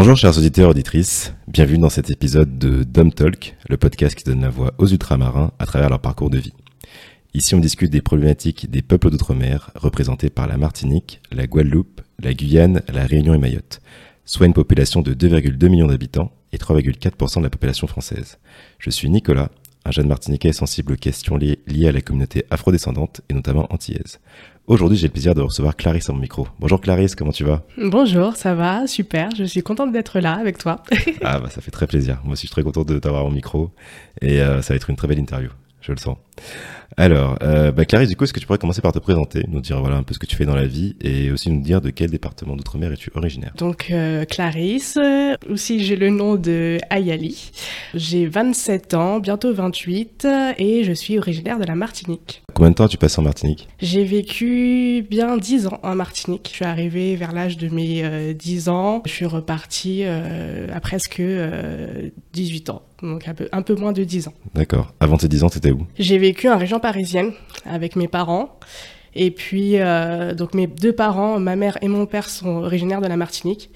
Bonjour chers auditeurs et auditrices, bienvenue dans cet épisode de Dom Talk, le podcast qui donne la voix aux ultramarins à travers leur parcours de vie. Ici on discute des problématiques des peuples d'outre-mer représentés par la Martinique, la Guadeloupe, la Guyane, la Réunion et Mayotte, soit une population de 2,2 millions d'habitants et 3,4% de la population française. Je suis Nicolas, un jeune Martiniquais sensible aux questions liées, à la communauté afrodescendante et notamment antillaise. Aujourd'hui, j'ai le plaisir de recevoir Clarisse à mon micro. Bonjour Clarisse, comment tu vas? Bonjour, ça va, super. Je suis contente d'être là avec toi. ah bah ça fait très plaisir. Moi aussi, je suis très content de t'avoir au micro et euh, ça va être une très belle interview. Je le sens. Alors, euh, bah Clarisse, du coup, est-ce que tu pourrais commencer par te présenter, nous dire voilà un peu ce que tu fais dans la vie et aussi nous dire de quel département d'outre-mer es-tu originaire? Donc, euh, Clarisse, euh, aussi j'ai le nom de Ayali. J'ai 27 ans, bientôt 28 et je suis originaire de la Martinique. Combien de temps as-tu passé en Martinique? J'ai vécu bien 10 ans en Martinique. Je suis arrivée vers l'âge de mes 10 ans. Je suis repartie à presque 18 ans donc un peu, un peu moins de 10 ans. D'accord. Avant tes 10 ans, étais où? J'ai vécu en région parisienne avec mes parents. Et puis, euh, donc mes deux parents, ma mère et mon père, sont originaires de la Martinique.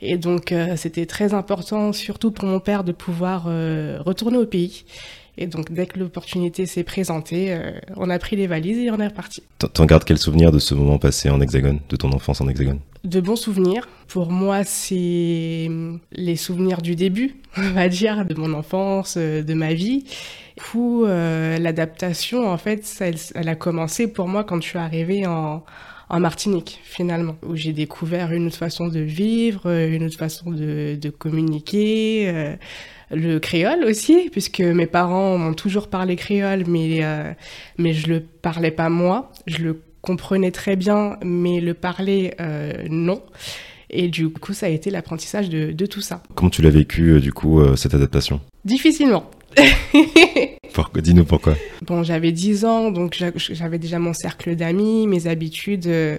Et donc, euh, c'était très important, surtout pour mon père, de pouvoir euh, retourner au pays. Et donc, dès que l'opportunité s'est présentée, on a pris les valises et on est reparti. T'en gardes quel souvenir de ce moment passé en Hexagone, de ton enfance en Hexagone? De bons souvenirs. Pour moi, c'est les souvenirs du début, on va dire, de mon enfance, de ma vie. Du coup, euh, l'adaptation, en fait, elle, a commencé pour moi quand je suis arrivée en, en Martinique, finalement, où j'ai découvert une autre façon de vivre, une autre façon de, de communiquer, euh, le créole aussi, puisque mes parents m'ont toujours parlé créole, mais, euh, mais je le parlais pas moi. Je le comprenais très bien, mais le parler, non. Et du coup, ça a été l'apprentissage de, de, tout ça. Comment tu l'as vécu, du coup, cette adaptation? Difficilement. pourquoi Dis-nous pourquoi. Bon, j'avais 10 ans, donc j'avais déjà mon cercle d'amis, mes habitudes. Euh,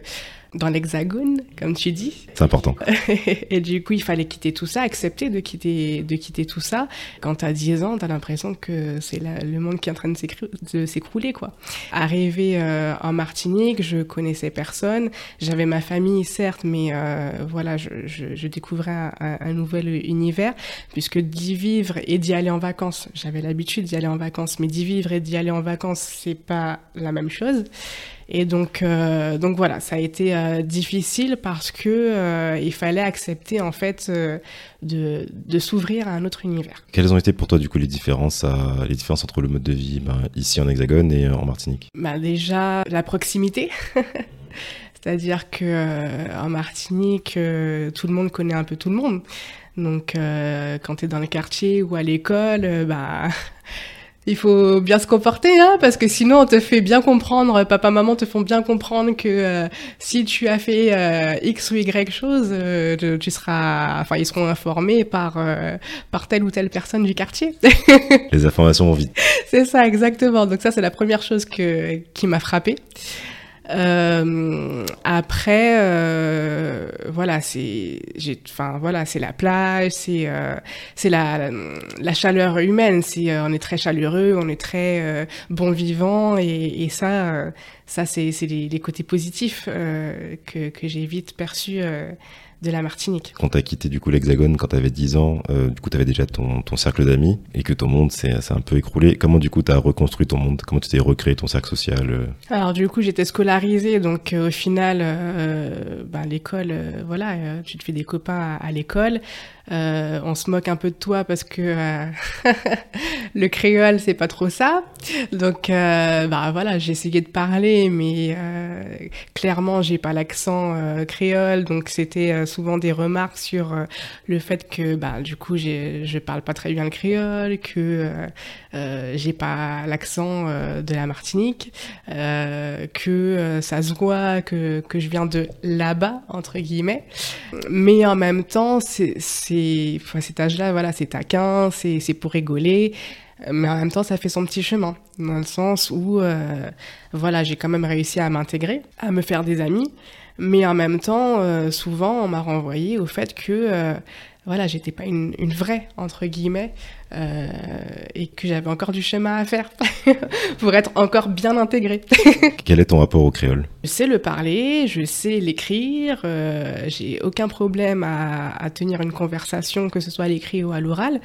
dans l'hexagone, comme tu dis. C'est important. et du coup, il fallait quitter tout ça, accepter de quitter, de quitter tout ça. Quand tu as 10 ans, tu as l'impression que c'est le monde qui est en train de s'écrouler, quoi. Arrivé euh, en Martinique, je connaissais personne. J'avais ma famille, certes, mais euh, voilà, je, je, je découvrais un, un, nouvel univers, puisque d'y vivre et d'y aller en vacances, j'avais l'habitude d'y aller en vacances, mais d'y vivre et d'y aller en vacances, c'est pas la même chose. Et donc, euh, donc voilà, ça a été euh, difficile parce que euh, il fallait accepter en fait de, de s'ouvrir à un autre univers. Quelles ont été pour toi du coup les différences, les différences entre le mode de vie ben, ici en Hexagone et en Martinique? Bah, Déjà la proximité. C'est-à-dire que en Martinique, tout le monde connaît un peu tout le monde. Donc, quand tu es dans le quartier ou à l'école, bah il faut bien se comporter, hein, parce que sinon on te fait bien comprendre, papa, maman te font bien comprendre que euh, si tu as fait euh, X ou Y chose, euh, tu, seras, enfin ils seront informés par par telle ou telle personne du quartier. Les informations vont vite. C'est ça exactement. Donc ça c'est la première chose que qui m'a frappée. Euh, après, euh, voilà, c'est, enfin voilà, c'est la plage, c'est, euh, c'est la, la chaleur humaine. C'est, on est très chaleureux, on est très bon vivant, et, et ça, ça c'est, c'est les, les, côtés positifs que, que j'ai vite perçus de la Martinique. Quand tu as quitté du coup l'Hexagone quand tu avais 10 ans, euh, du coup tu avais déjà ton, ton cercle d'amis et que ton monde s'est un peu écroulé. Comment du coup tu as reconstruit ton monde? Comment tu t'es recréé ton cercle social euh? Alors du coup j'étais scolarisée donc euh, au final euh, ben, l'école voilà tu te fais des copains à, à l'école. On se moque un peu de toi parce que le créole c'est pas trop ça. Donc bah voilà j'ai essayé de parler mais clairement j'ai pas l'accent créole donc c'était souvent des remarques sur euh, le fait que bah, du coup je parle pas très bien le créole, que euh, euh j'ai pas l'accent euh, de la Martinique, que ça se voit que, que je viens de là-bas entre guillemets, mais en même temps c'est c'est cet âge-là voilà c'est taquin, c'est c'est pour rigoler. Mais en même temps, ça fait son petit chemin, dans le sens où, euh, voilà, j'ai quand même réussi à m'intégrer, à me faire des amis, mais en même temps, euh, souvent, on m'a renvoyé au fait que, euh, voilà, j'étais pas une, une, vraie entre guillemets euh, et que j'avais encore du chemin à faire pour être encore bien intégrée. Quel est ton rapport au créole? Je sais le parler, je sais l'écrire, euh, j'ai aucun problème à, à, tenir une conversation, que ce soit à l'écrit ou à l'oral.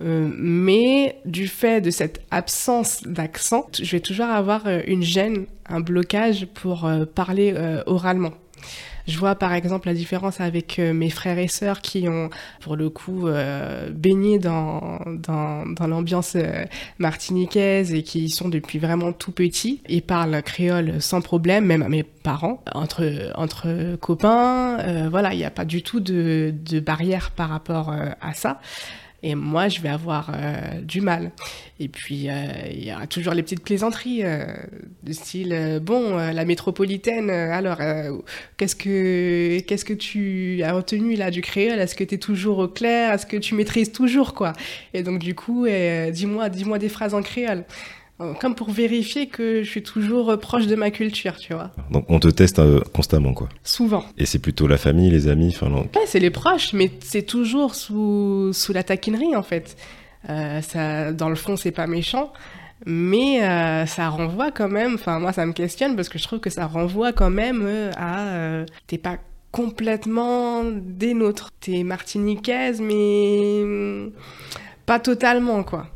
Euh, mais du fait de cette absence d'accent, je vais toujours avoir une gêne, un blocage pour parler oralement. Je vois par exemple la différence avec euh, mes frères et sœurs qui ont pour le coup euh, baigné dans, dans, l'ambiance euh, martiniquaise et qui sont depuis vraiment tout petits et parlent créole sans problème, même à mes parents, entre, entre copains. Voilà, il n'y a pas du tout de, de barrière par rapport à ça. Et moi, je vais avoir euh, du mal. Et puis, euh, il y aura toujours les petites plaisanteries euh, de style bon, la métropolitaine. alors, qu'est-ce que qu'est-ce que tu as retenu là du créole? Est-ce que tu es toujours au clair? Est-ce que tu maîtrises toujours quoi? Et donc, du coup, dis-moi, dis-moi des phrases en créole. Comme pour vérifier que je suis toujours euh, proche de ma culture, tu vois. Donc on te teste euh, constamment quoi. Souvent. Et c'est plutôt la famille, les amis, enfin. Ouais, c'est les proches, mais c'est toujours sous, sous la taquinerie en fait. Euh, ça, dans le fond, c'est pas méchant, mais euh, ça renvoie quand même. Enfin, moi, ça me questionne parce que je trouve que ça renvoie quand même à. T'es pas complètement des nôtres. T'es martiniquaise, mais pas totalement, quoi.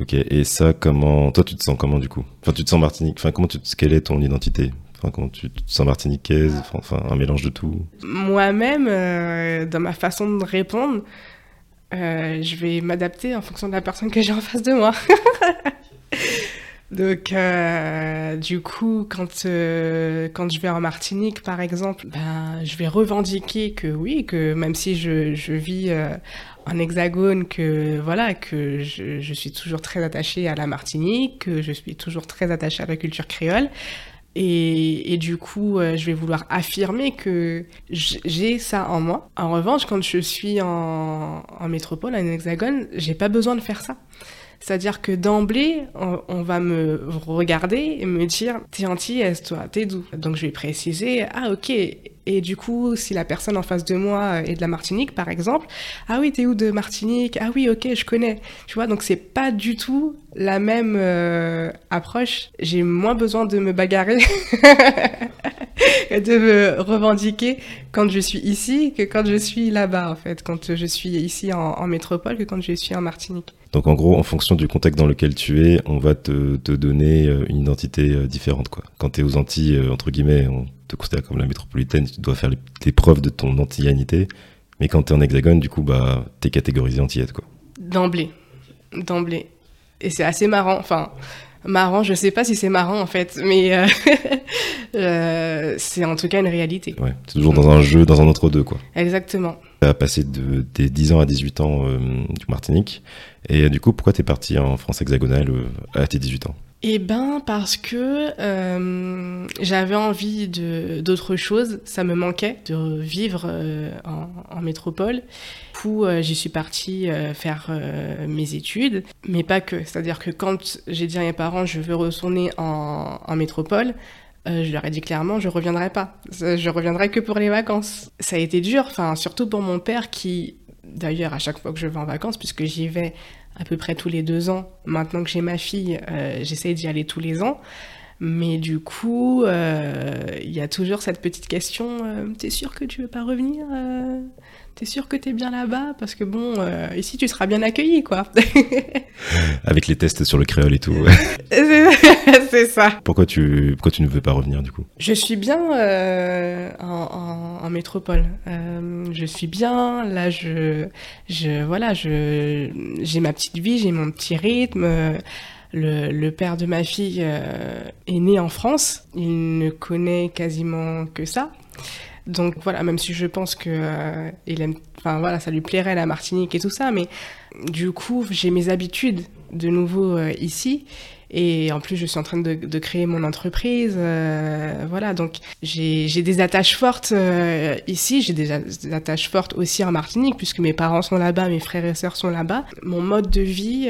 Ok, et ça, comment. Toi, tu te sens comment du coup? Enfin, tu te sens martinique. Enfin, comment tu te... Quelle est ton identité? Enfin, comment tu te sens martiniquaise? Enfin, un mélange de tout? Moi-même, euh, dans ma façon de répondre, euh, je vais m'adapter en fonction de la personne que j'ai en face de moi. Donc, euh, du coup, quand, euh, quand je vais en Martinique, par exemple, ben, je vais revendiquer que oui, que même si je, je vis euh, en hexagone, que voilà, que je, je suis toujours très attachée à la Martinique, que je suis toujours très attachée à la culture créole. Et, et du coup, je vais vouloir affirmer que j'ai ça en moi. En revanche, quand je suis en, en métropole, en hexagone, j'ai pas besoin de faire ça. C'est-à-dire que d'emblée, on, va me regarder et me dire T'es antillaise, toi, t'es d'où Donc je vais préciser Ah, ok. Et du coup, si la personne en face de moi est de la Martinique, par exemple, Ah oui, t'es où de Martinique? Ah oui, ok, je connais. Tu vois, donc c'est pas du tout la même euh, approche. J'ai moins besoin de me bagarrer et de me revendiquer quand je suis ici que quand je suis là-bas, en fait. Quand je suis ici en, en métropole que quand je suis en Martinique. Donc en gros, en fonction du contexte dans lequel tu es, on va te, te donner euh, une identité euh, différente. Quoi. Quand tu es aux Antilles, euh, entre guillemets, on te considère comme la métropolitaine, tu dois faire les, les preuves de ton antillanité. Mais quand tu es en hexagone, du coup, bah, tu es catégorisé antillette. Quoi. D'emblée. D'emblée. Et c'est assez marrant. Enfin, marrant, je sais pas si c'est marrant en fait, mais euh, euh, c'est en tout cas une réalité. Ouais, c'est toujours dans un jeu, dans un entre-deux. quoi. Exactement. Passé de, des 10 ans à 18 ans euh, du Martinique. Et euh, du coup, pourquoi tu es parti en France hexagonale euh, à tes 18 ans? Eh ben parce que j'avais envie d'autre chose, ça me manquait de vivre en, métropole. Euh, j'y suis partie faire mes études, mais pas que. C'est-à-dire que quand j'ai dit à mes parents je veux retourner en, métropole, je leur ai dit clairement je reviendrai pas. Je reviendrai que pour les vacances. Ça a été dur, enfin surtout pour mon père qui D'ailleurs, à chaque fois que je vais en vacances, puisque j'y vais à peu près tous les deux ans, maintenant que j'ai ma fille, euh, j'essaie d'y aller tous les ans. Mais du coup, euh, il y a toujours cette petite question euh, T'es sûr que tu veux pas revenir euh T'es sûr que t'es bien là-bas? Parce que bon, ici tu seras bien accueilli, quoi. Avec les tests sur le créole et tout. C'est ça. pourquoi, tu, pourquoi tu ne veux pas revenir du coup? Je suis bien euh, en, en, en métropole. Euh, je suis bien. Là, je, je voilà, je, j'ai ma petite vie, j'ai mon petit rythme. Le, père de ma fille euh, est né en France. Il ne connaît quasiment que ça. Donc voilà, même si je pense que euh, enfin voilà, ça lui plairait la Martinique et tout ça, mais du coup j'ai mes habitudes de nouveau euh, ici. Et en plus, je suis en train de, créer mon entreprise. voilà, donc j'ai des attaches fortes ici. J'ai des, des attaches fortes aussi en Martinique, puisque mes parents sont là-bas, mes frères et sœurs sont là-bas. Mon mode de vie,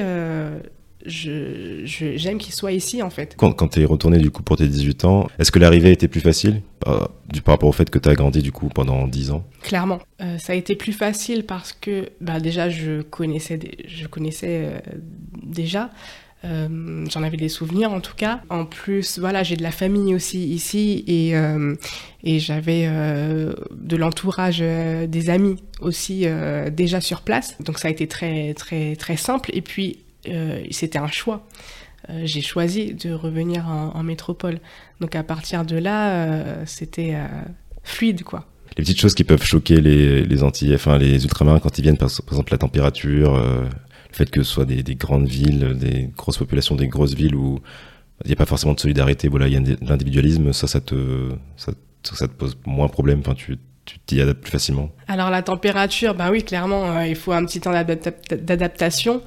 je, j'aime qu'il soit ici en fait. Quand, quand tu es retourné du coup pour tes 18 ans, est-ce que l'arrivée était plus facile par, du, par rapport au fait que tu as grandi du coup pendant 10 ans? Clairement, euh, ça a été plus facile parce que bah, déjà je connaissais, je connaissais euh, déjà. Euh, j'en avais des souvenirs en tout cas. En plus, voilà, j'ai de la famille aussi ici et, et j'avais de l'entourage des amis aussi déjà sur place. Donc ça a été très très très simple. Et puis euh, c'était un choix. Euh, j'ai choisi de revenir en, métropole. Donc à partir de là, euh, c'était fluide, quoi. Les petites choses qui peuvent choquer les, les Antilles, enfin les ultramarins quand ils viennent, par, exemple la température, le fait que ce soit des, grandes villes, des grosses populations, des grosses villes où il n'y a pas forcément de solidarité, voilà, il y a de l'individualisme, ça, ça te, ça, ça, te pose moins de problème, enfin, tu, tu t'y adaptes plus facilement Alors la température, ben oui, clairement, il faut un petit temps d'adaptation.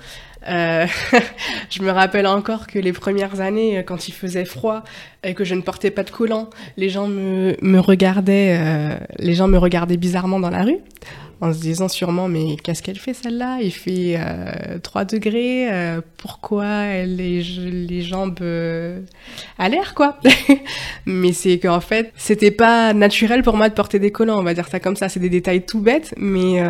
Euh, je me rappelle encore que les premières années, quand il faisait froid et que je ne portais pas de collant, les gens me, regardaient, euh, les gens me regardaient bizarrement dans la rue, en se disant sûrement mais qu'est-ce qu'elle fait celle-là? Il fait euh, 3 degrés, euh, pourquoi les, jambes euh, à l'air quoi? Mais c'est qu'en fait c'était pas naturel pour moi de porter des collants, on va dire ça comme ça. C'est des détails tout bêtes, mais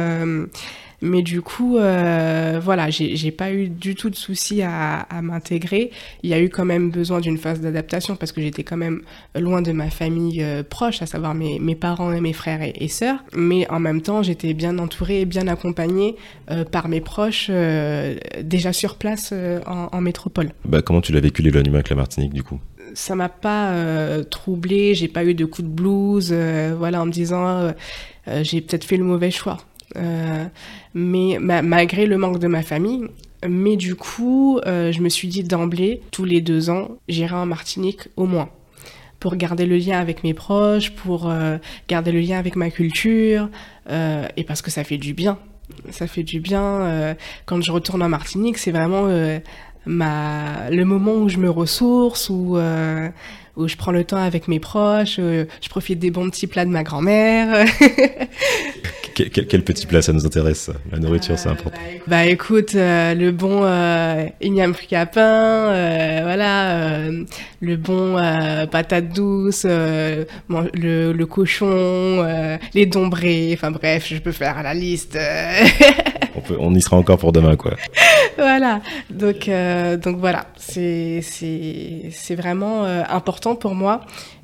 mais du coup, euh, voilà, j'ai pas eu du tout de soucis à, à m'intégrer. Il y a eu quand même besoin d'une phase d'adaptation parce que j'étais quand même loin de ma famille euh, proche, à savoir mes, mes, parents et mes frères et, et sœurs. Mais en même temps, j'étais bien entourée et bien accompagnée euh, par mes proches euh, déjà sur place en, en, métropole. Bah, comment tu l'as vécu l'éloignement avec la Martinique du coup? Ça m'a pas euh, troublé, j'ai pas eu de coup de blues, euh, voilà, en me disant j'ai peut-être fait le mauvais choix. Euh, mais malgré le manque de ma famille, mais du coup, euh, je me suis dit d'emblée, tous les deux ans, j'irai en Martinique au moins pour garder le lien avec mes proches, pour euh, garder le lien avec ma culture, et parce que ça fait du bien. Ça fait du bien. Quand je retourne en Martinique, c'est vraiment ma, le moment où je me ressource, où, où je prends le temps avec mes proches, je profite des bons petits plats de ma grand-mère. quel, quel, petit plat ça nous intéresse La nourriture, euh, c'est important. Bah, bah écoute, euh, le bon euh, igname fricapin, euh, voilà, euh, le bon euh, patate douce, le, le, cochon, les dombrés, enfin bref, je peux faire la liste. on, y sera encore pour demain, quoi. voilà, donc, donc voilà, c'est vraiment important pour moi.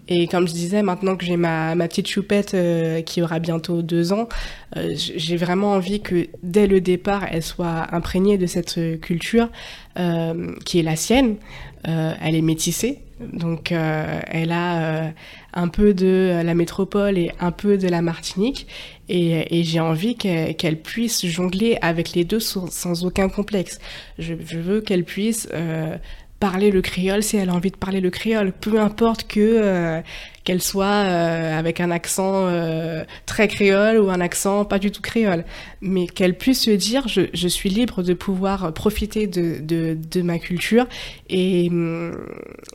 Et comme je disais, maintenant que j'ai ma, ma petite choupette euh, qui aura bientôt deux ans, euh, j'ai vraiment envie que dès le départ, elle soit imprégnée de cette culture euh, qui est la sienne. Euh, elle est métissée, donc euh, elle a un peu de la métropole et un peu de la Martinique. Et, et j'ai envie qu'elle qu puisse jongler avec les deux sans, sans aucun complexe. Je, je veux qu'elle puisse parler le créole si elle a envie de parler le créole, peu importe que euh, qu'elle soit euh, avec un accent euh, très créole ou un accent pas du tout créole, mais qu'elle puisse se dire je, je, suis libre de pouvoir profiter de, de, de ma culture et,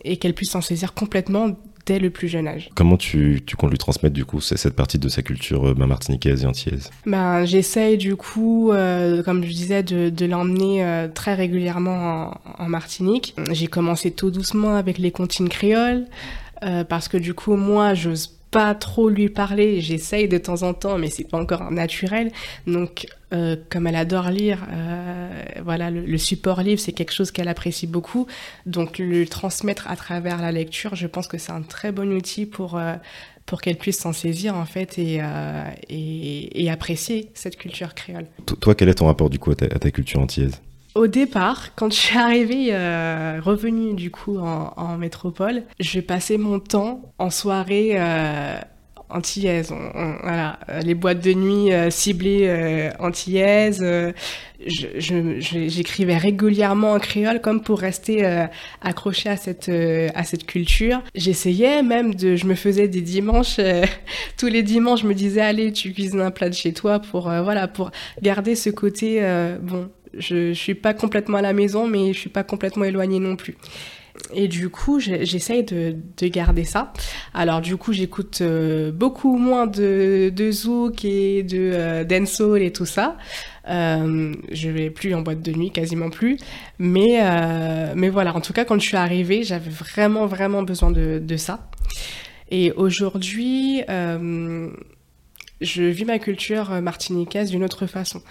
et qu'elle puisse s'en saisir complètement dès le plus jeune âge. Comment tu, tu comptes lui transmettre du coup cette partie de sa culture euh, martiniquaise et antillaise? Ben, J'essaye du coup, euh, comme je disais, de, de l'emmener euh, très régulièrement en, en Martinique. J'ai commencé tout doucement avec les comptines créoles. Euh, parce que du coup, moi, j'ose pas trop lui parler. J'essaye de temps en temps, mais c'est pas encore naturel. Donc, euh, comme elle adore lire, euh, voilà, le, support livre, c'est quelque chose qu'elle apprécie beaucoup. Donc, le transmettre à travers la lecture, je pense que c'est un très bon outil pour pour qu'elle puisse s'en saisir en fait et, et, et, apprécier cette culture créole. Toi, quel est ton rapport du coup à ta, à ta culture antillaise? Au départ, quand je suis arrivée, euh, revenue du coup en, métropole, je passais mon temps en soirée euh, antillaise. Voilà, les boîtes de nuit euh, ciblées euh, antillaises. Euh, J'écrivais régulièrement en créole comme pour rester euh, accroché à cette à cette culture. J'essayais même de, je me faisais des dimanches tous les dimanches, je me disais allez, tu cuisines un plat de chez toi pour voilà pour garder ce côté bon je, je suis pas complètement à la maison, mais je suis pas complètement éloignée non plus. et du coup, j'essaye de, de, garder ça. Alors du coup, j'écoute euh, beaucoup moins de, de zouk et de euh, dancehall et tout ça. Euh, je vais plus en boîte de nuit, quasiment plus. Mais, euh, mais voilà, en tout cas, quand je suis arrivée, j'avais vraiment, vraiment besoin de, de ça. Et aujourd'hui, euh, je vis ma culture euh, martiniquaise d'une autre façon,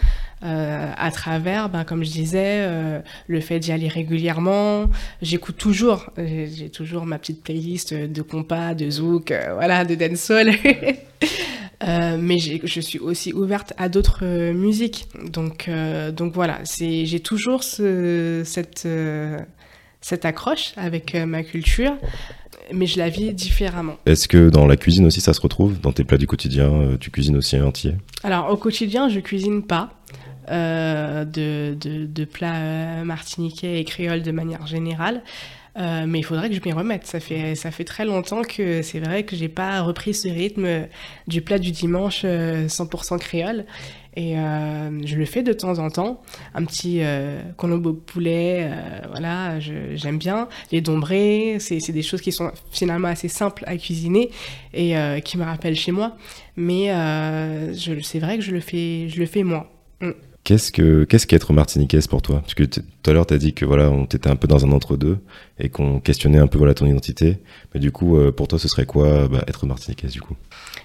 euh, à travers, ben, comme je disais, euh, le fait d'y aller régulièrement. J'écoute toujours, j'ai toujours ma petite playlist de compas, de zouk, euh, voilà, de dancehall. Mais je suis aussi ouverte à d'autres musiques, donc voilà, j'ai toujours ce, cette cette accroche avec ma culture mais je la vis différemment. Est-ce que dans la cuisine aussi ça se retrouve Dans tes plats du quotidien, euh, tu cuisines aussi entier Alors au quotidien, je cuisine pas. Euh, de, de, de, plats euh, martiniquais et créoles de manière générale. Euh, mais il faudrait que je m'y remette. Ça fait, ça fait très longtemps que c'est vrai que j'ai pas repris ce rythme du plat du dimanche 100% créole. Et euh, je le fais de temps en temps. Un petit euh, conobo poulet, euh, voilà, j'aime bien. Les dombrés, c'est des choses qui sont finalement assez simples à cuisiner et euh, qui me rappellent chez moi. Mais c'est vrai que je le fais, je le fais moi. Mm. Qu'est-ce que qu'est-ce qu'être martiniquaise pour toi? Parce que tout à l'heure tu as dit que voilà, on était un peu dans un entre-deux et qu'on questionnait un peu voilà ton identité. Mais du coup, pour toi, ce serait quoi bah, être martiniquaise du coup?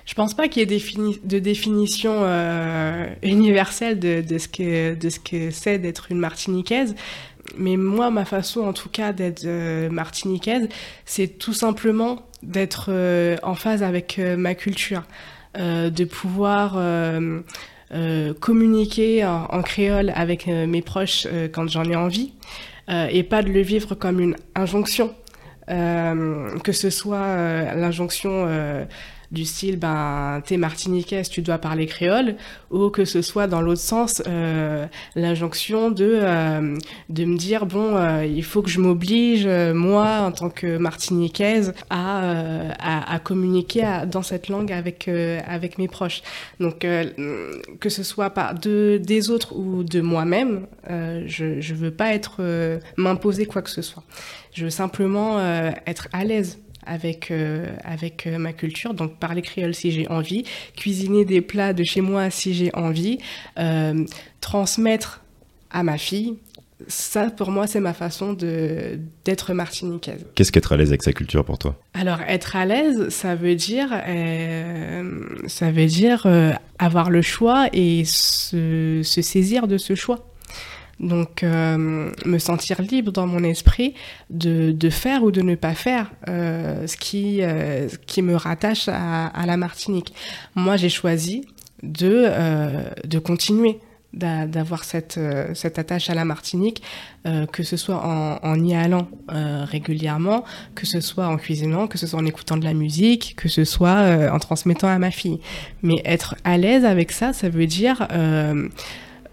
Je pense pas qu'il y ait de définition euh, universelle de, ce que c'est d'être une martiniquaise. Mais moi, ma façon, en tout cas, d'être euh, martiniquaise, c'est tout simplement d'être euh, en phase avec ma culture, de pouvoir communiquer en, créole avec mes proches quand j'en ai envie et pas de le vivre comme une injonction. Que ce soit l'injonction du style ben t'es martiniquaise tu dois parler créole ou que ce soit dans l'autre sens euh, l'injonction de euh, de me dire bon euh, il faut que je m'oblige moi en tant que martiniquaise à à, à, communiquer à, dans cette langue avec avec mes proches. Donc que ce soit par de des autres ou de moi-même je je veux pas être m'imposer quoi que ce soit. Je veux simplement être à l'aise avec, euh, avec euh, ma culture, donc parler créole si j'ai envie, cuisiner des plats de chez moi si j'ai envie, euh, transmettre à ma fille. Ça, pour moi, c'est ma façon de d'être martiniquaise. Qu'est-ce qu'être à l'aise avec sa culture pour toi? Alors, être à l'aise, ça veut dire, ça veut dire avoir le choix et se, se saisir de ce choix. Donc, euh, me sentir libre dans mon esprit de, de, faire ou de ne pas faire euh, ce, qui, euh, qui me rattache à, à la Martinique. Moi, j'ai choisi de, de continuer d'avoir cette, cette attache à la Martinique, que ce soit en, en y allant régulièrement, que ce soit en cuisinant, que ce soit en écoutant de la musique, que ce soit en transmettant à ma fille. Mais être à l'aise avec ça, ça veut dire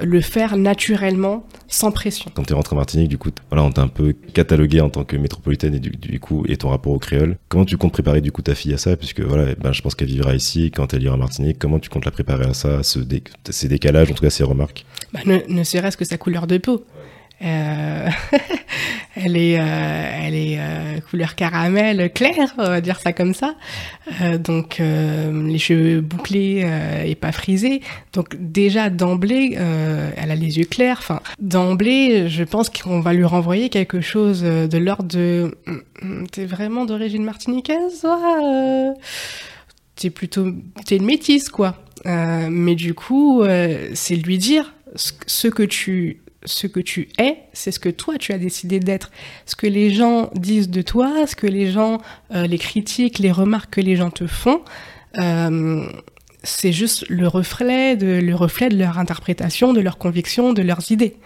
le faire naturellement, sans pression. Quand tu es rentré en Martinique, du coup, voilà, on t'a un peu catalogué en tant que métropolitaine et du, du, coup, et ton rapport au créole. Comment tu comptes préparer du coup ta fille à ça? Puisque voilà, ben, je pense qu'elle vivra ici quand elle ira en Martinique. Comment tu comptes la préparer à ça, à ce dé ces décalages, en tout cas ces remarques? Bah, Ne, ne serait-ce que sa couleur de peau. Euh, elle est, euh, elle est euh, couleur caramel clair, on va dire ça comme ça. Donc les cheveux bouclés et pas frisés. Donc déjà d'emblée, elle a les yeux clairs. Enfin d'emblée, je pense qu'on va lui renvoyer quelque chose de l'ordre de hum, hum, t'es vraiment d'origine martiniquaise, toi T'es plutôt t'es une métisse quoi. mais du coup, c'est lui dire ce que tu ce que tu es, c'est ce que toi tu as décidé d'être. Ce que les gens disent de toi, ce que les gens, euh, les critiques, les remarques que les gens te font, euh, c'est juste le reflet, de, le reflet de leur interprétation, de leurs convictions, de leurs idées.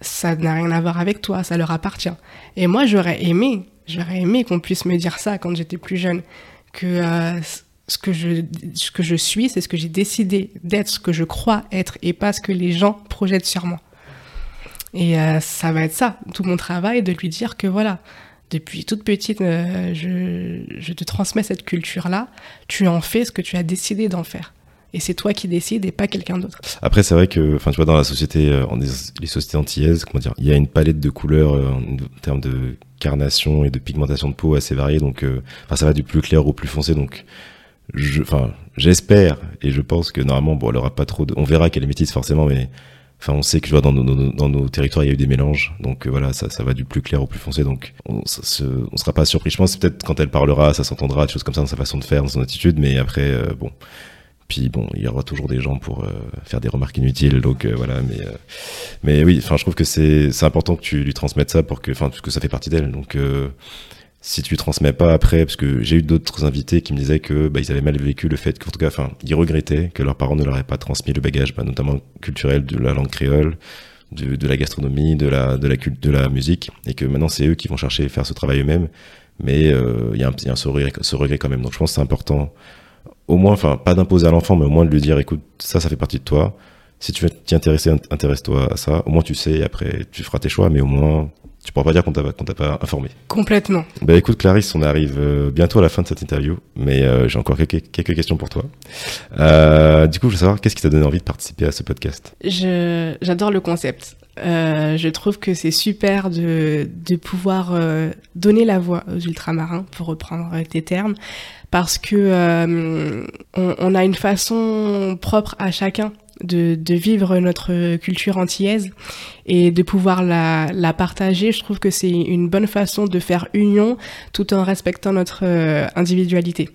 Ça n'a rien à voir avec toi, ça leur appartient. Et moi, j'aurais aimé, j'aurais aimé qu'on puisse me dire ça quand j'étais plus jeune, que euh, ce que je, ce que je suis, c'est ce que j'ai décidé d'être, ce que je crois être, et pas ce que les gens projettent sur moi. Et euh, ça va être ça, tout mon travail, de lui dire que voilà, depuis toute petite, euh, je, te transmets cette culture-là, tu en fais ce que tu as décidé d'en faire. Et c'est toi qui décides et pas quelqu'un d'autre. Après, c'est vrai que, enfin, tu vois, dans la société, euh, les sociétés antillaises, comment dire, il y a une palette de couleurs en termes de carnation et de pigmentation de peau assez variée. Donc, ça va du plus clair au plus foncé. Donc, j'espère et je pense que normalement, bon, elle aura pas trop de, on verra qu'elle est métisse forcément, mais Enfin, on sait que vois dans nos, dans nos territoires, il y a eu des mélanges. Donc voilà, ça, ça va du plus clair au plus foncé. Donc on, on sera pas surpris. Je pense peut-être quand elle parlera, ça s'entendra, des choses comme ça dans sa façon de faire, dans son attitude. Mais après, bon, puis bon, il y aura toujours des gens pour euh, faire des remarques inutiles, donc euh, voilà. Mais euh, mais oui, enfin, je trouve que c'est important que tu lui transmettes ça pour que, enfin, parce que ça fait partie d'elle. Donc si tu transmets pas après, parce que j'ai eu d'autres invités qui me disaient que bah, ils avaient mal vécu le fait qu'en tout cas, enfin, ils regrettaient que leurs parents ne leur aient pas transmis le bagage, bah, notamment culturel de la langue créole, de, la gastronomie, de la de la musique, et que maintenant c'est eux qui vont chercher à faire ce travail eux-mêmes. Mais il y a, un, y a ce, regret, ce regret quand même. Donc je pense que c'est important au moins, enfin, pas d'imposer à l'enfant, mais au moins de lui dire, écoute, ça, ça fait partie de toi. Si tu veux t'y intéresser, intéresse-toi à ça. Au moins, tu sais, après, tu feras tes choix, mais au moins, tu pourras pas dire qu'on t'a, qu'on t'a pas informé. Complètement. Bah écoute, Clarisse, on arrive euh, bientôt à la fin de cette interview, mais euh, j'ai encore quelques, quelques questions pour toi. Euh, du coup, je veux savoir, qu'est-ce qui t'a donné envie de participer à ce podcast? J'adore le concept. Je trouve que c'est super de, de pouvoir donner la voix aux ultramarins, pour reprendre tes termes, parce que on, on, a une façon propre à chacun de, de, vivre notre culture antillaise et de pouvoir la, la partager. Je trouve que c'est une bonne façon de faire union tout en respectant notre euh, individualité.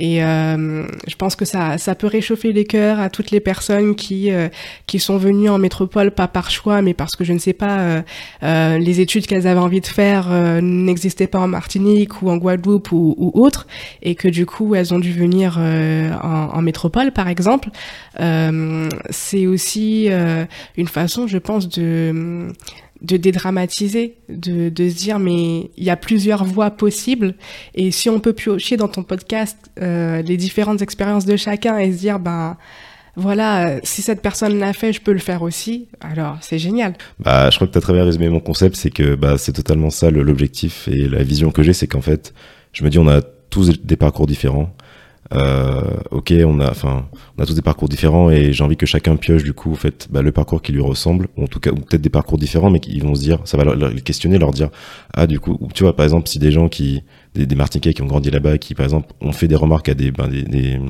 Et euh, je pense que ça, ça peut réchauffer les cœurs à toutes les personnes qui, euh, qui sont venues en métropole, pas par choix, mais parce que je ne sais pas, euh, euh, les études qu'elles avaient envie de faire n'existaient pas en Martinique ou en Guadeloupe ou, ou, autre, et que du coup elles ont dû venir en, en, métropole, par exemple. c'est aussi une façon, je pense, de de dédramatiser, de, se dire mais il y a plusieurs voies possibles et si on peut piocher dans ton podcast euh, les différentes expériences de chacun et se dire ben voilà, si cette personne l'a fait, je peux le faire aussi. Alors, c'est génial. Bah, je crois que tu as très bien résumé mon concept, c'est que bah, c'est totalement ça l'objectif et la vision que j'ai, c'est qu'en fait, je me dis on a tous des parcours différents ok, on a, enfin, on a tous des parcours différents et j'ai envie que chacun pioche du coup, en fait, bah, le parcours qui lui ressemble, ou en tout cas, ou peut-être des parcours différents, mais ils vont se dire, ça va leur, questionner, leur dire, ah, du coup, tu vois, par exemple, si des gens qui, des, des Martiniquais qui ont grandi là-bas, qui par exemple ont fait des remarques à des, ben, des, des,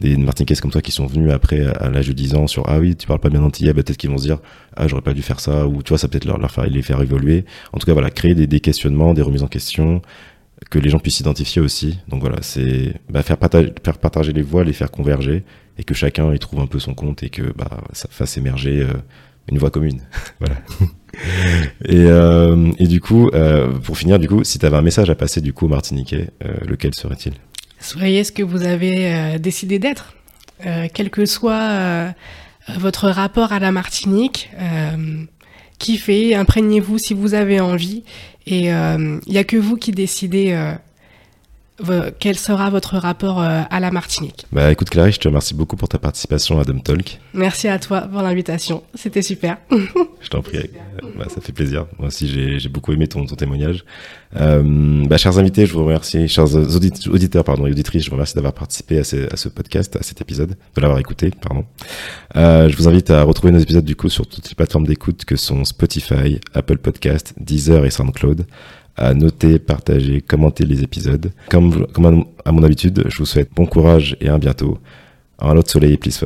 des Martiniquais comme toi qui sont venus après à, l'âge de 10 ans sur, ah oui, tu parles pas bien d'antillais, bah, peut-être qu'ils vont se dire, ah, j'aurais pas dû faire ça, ou tu vois, ça peut-être leur, leur faire, les faire évoluer. En tout cas, voilà, créer des, des questionnements, des remises en question, que les gens puissent s'identifier aussi. Donc voilà, c'est bah, faire, partager, les voix, les faire converger, et que chacun y trouve un peu son compte et que bah, ça fasse émerger euh, une voix commune. voilà. et, euh, et du coup, euh, pour finir, du coup, si tu avais un message à passer du coup au Martiniquais, lequel serait-il? Soyez ce que vous avez décidé d'être, quel que soit votre rapport à la Martinique. Kiffez, imprégnez-vous si vous avez envie. Et il euh, n'y a que vous qui décidez euh, quel sera votre rapport euh, à la Martinique? Bah écoute Clarisse, je te remercie beaucoup pour ta participation à Dom Talk. Merci à toi pour l'invitation, c'était super. je t'en prie, bah, ça fait plaisir. Moi aussi j'ai beaucoup aimé ton, ton témoignage. Euh, bah, chers invités, je vous remercie, chers auditeurs pardon, et auditrices, je vous remercie d'avoir participé à ce, à ce, podcast, à cet épisode, de l'avoir écouté, pardon. Euh, je vous invite à retrouver nos épisodes du coup sur toutes les plateformes d'écoute que sont Spotify, Apple Podcast, Deezer et SoundCloud à noter, partager, commenter les épisodes. Comme, à mon habitude, je vous souhaite bon courage et à bientôt. Un lot de soleil et plus